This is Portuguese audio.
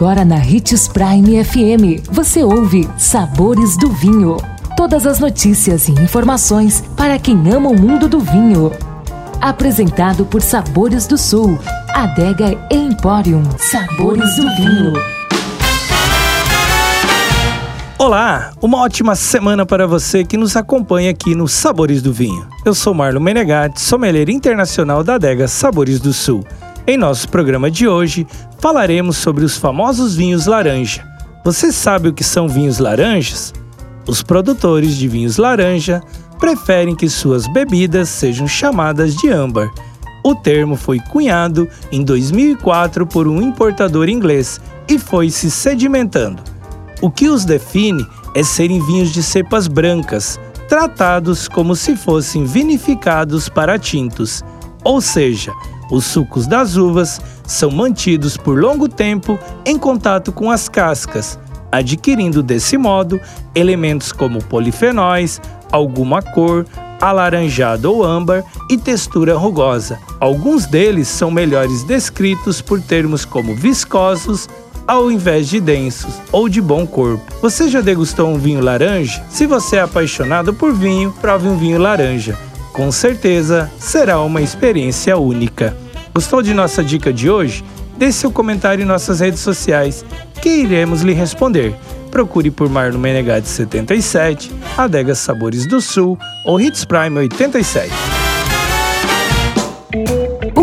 Agora na Ritz Prime FM, você ouve Sabores do Vinho. Todas as notícias e informações para quem ama o mundo do vinho. Apresentado por Sabores do Sul, Adega Emporium. Sabores do Vinho. Olá, uma ótima semana para você que nos acompanha aqui no Sabores do Vinho. Eu sou Marlon Menegatti, sommelier internacional da adega Sabores do Sul. Em nosso programa de hoje, falaremos sobre os famosos vinhos laranja. Você sabe o que são vinhos laranjas? Os produtores de vinhos laranja preferem que suas bebidas sejam chamadas de âmbar. O termo foi cunhado em 2004 por um importador inglês e foi se sedimentando. O que os define é serem vinhos de cepas brancas, tratados como se fossem vinificados para tintos, ou seja, os sucos das uvas são mantidos por longo tempo em contato com as cascas, adquirindo desse modo elementos como polifenóis, alguma cor, alaranjado ou âmbar e textura rugosa. Alguns deles são melhores descritos por termos como viscosos, ao invés de densos ou de bom corpo. Você já degustou um vinho laranja? Se você é apaixonado por vinho, prove um vinho laranja. Com certeza será uma experiência única. Gostou de nossa dica de hoje? Deixe seu comentário em nossas redes sociais que iremos lhe responder. Procure por Marno Menegatti 77, Adega Sabores do Sul ou Hits Prime 87